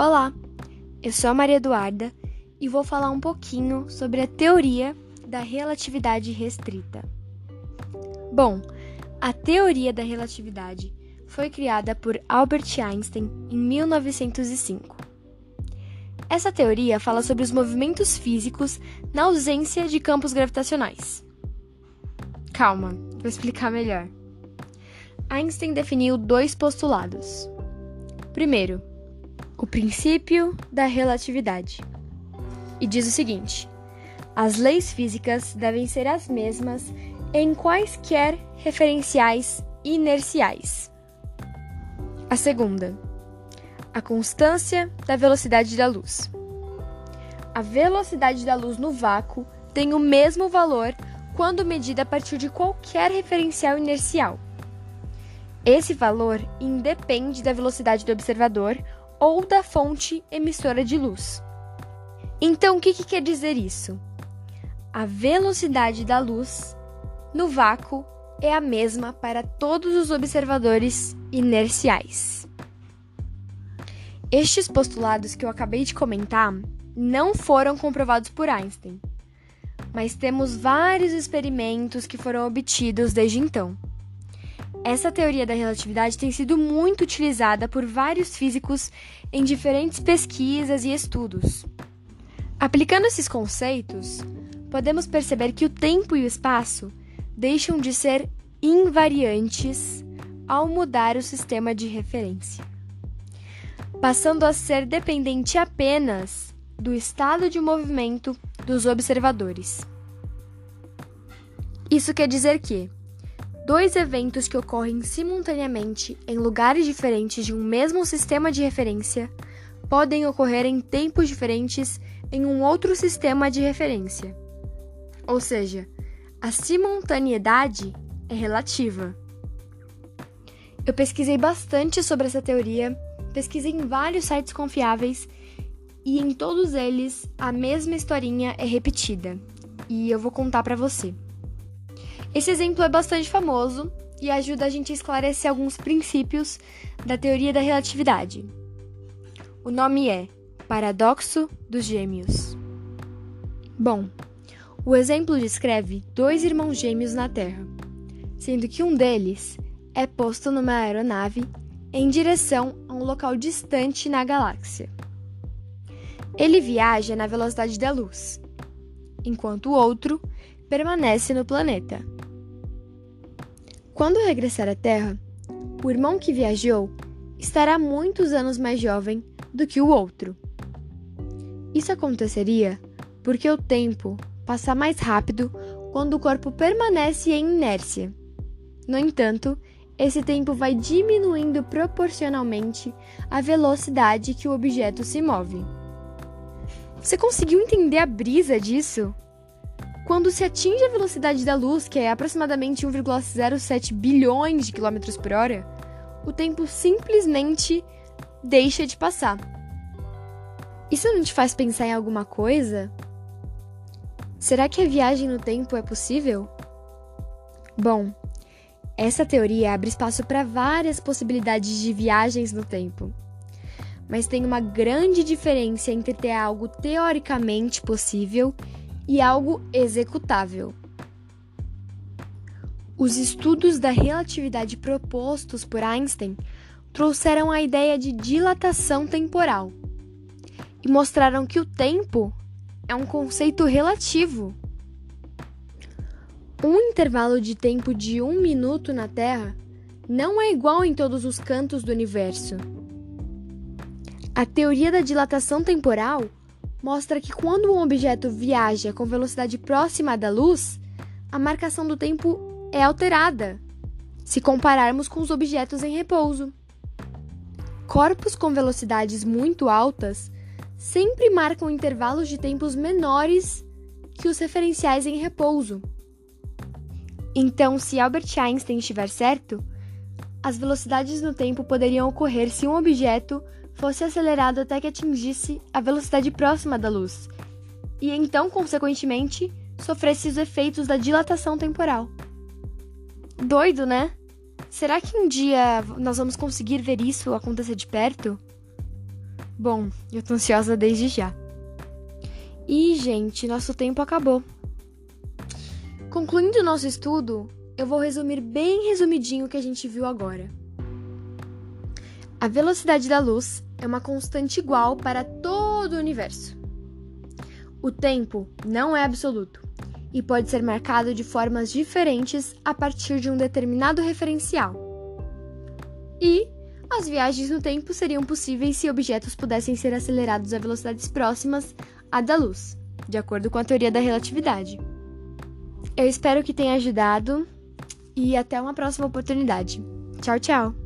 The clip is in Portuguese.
Olá, eu sou a Maria Eduarda e vou falar um pouquinho sobre a teoria da relatividade restrita. Bom, a teoria da relatividade foi criada por Albert Einstein em 1905. Essa teoria fala sobre os movimentos físicos na ausência de campos gravitacionais. Calma, vou explicar melhor. Einstein definiu dois postulados. Primeiro, o princípio da relatividade. E diz o seguinte: as leis físicas devem ser as mesmas em quaisquer referenciais inerciais. A segunda, a constância da velocidade da luz. A velocidade da luz no vácuo tem o mesmo valor quando medida a partir de qualquer referencial inercial. Esse valor independe da velocidade do observador ou da fonte emissora de luz. Então, o que, que quer dizer isso? A velocidade da luz no vácuo é a mesma para todos os observadores inerciais. Estes postulados que eu acabei de comentar não foram comprovados por Einstein, mas temos vários experimentos que foram obtidos desde então. Essa teoria da relatividade tem sido muito utilizada por vários físicos em diferentes pesquisas e estudos. Aplicando esses conceitos, podemos perceber que o tempo e o espaço deixam de ser invariantes ao mudar o sistema de referência, passando a ser dependente apenas do estado de movimento dos observadores. Isso quer dizer que dois eventos que ocorrem simultaneamente em lugares diferentes de um mesmo sistema de referência podem ocorrer em tempos diferentes em um outro sistema de referência. Ou seja, a simultaneidade é relativa. Eu pesquisei bastante sobre essa teoria, pesquisei em vários sites confiáveis e em todos eles a mesma historinha é repetida. E eu vou contar para você. Esse exemplo é bastante famoso e ajuda a gente a esclarecer alguns princípios da teoria da relatividade. O nome é Paradoxo dos Gêmeos. Bom, o exemplo descreve dois irmãos gêmeos na Terra, sendo que um deles é posto numa aeronave em direção a um local distante na galáxia. Ele viaja na velocidade da luz, enquanto o outro permanece no planeta. Quando regressar à Terra, o irmão que viajou estará muitos anos mais jovem do que o outro. Isso aconteceria porque o tempo passa mais rápido quando o corpo permanece em inércia. No entanto, esse tempo vai diminuindo proporcionalmente à velocidade que o objeto se move. Você conseguiu entender a brisa disso? Quando se atinge a velocidade da luz, que é aproximadamente 1,07 bilhões de quilômetros por hora, o tempo simplesmente deixa de passar. Isso não te faz pensar em alguma coisa? Será que a viagem no tempo é possível? Bom, essa teoria abre espaço para várias possibilidades de viagens no tempo. Mas tem uma grande diferença entre ter algo teoricamente possível e algo executável. Os estudos da relatividade propostos por Einstein trouxeram a ideia de dilatação temporal e mostraram que o tempo é um conceito relativo. Um intervalo de tempo de um minuto na Terra não é igual em todos os cantos do universo. A teoria da dilatação temporal mostra que quando um objeto viaja com velocidade próxima da luz, a marcação do tempo é alterada, se compararmos com os objetos em repouso. Corpos com velocidades muito altas sempre marcam intervalos de tempos menores que os referenciais em repouso. Então, se Albert Einstein estiver certo, as velocidades no tempo poderiam ocorrer se um objeto fosse acelerado até que atingisse a velocidade próxima da luz, e então, consequentemente, sofresse os efeitos da dilatação temporal. Doido, né? Será que um dia nós vamos conseguir ver isso acontecer de perto? Bom, eu tô ansiosa desde já. E, gente, nosso tempo acabou. Concluindo o nosso estudo, eu vou resumir bem resumidinho o que a gente viu agora. A velocidade da luz é uma constante igual para todo o universo. O tempo não é absoluto e pode ser marcado de formas diferentes a partir de um determinado referencial. E as viagens no tempo seriam possíveis se objetos pudessem ser acelerados a velocidades próximas à da luz, de acordo com a teoria da relatividade. Eu espero que tenha ajudado e até uma próxima oportunidade. Tchau, tchau!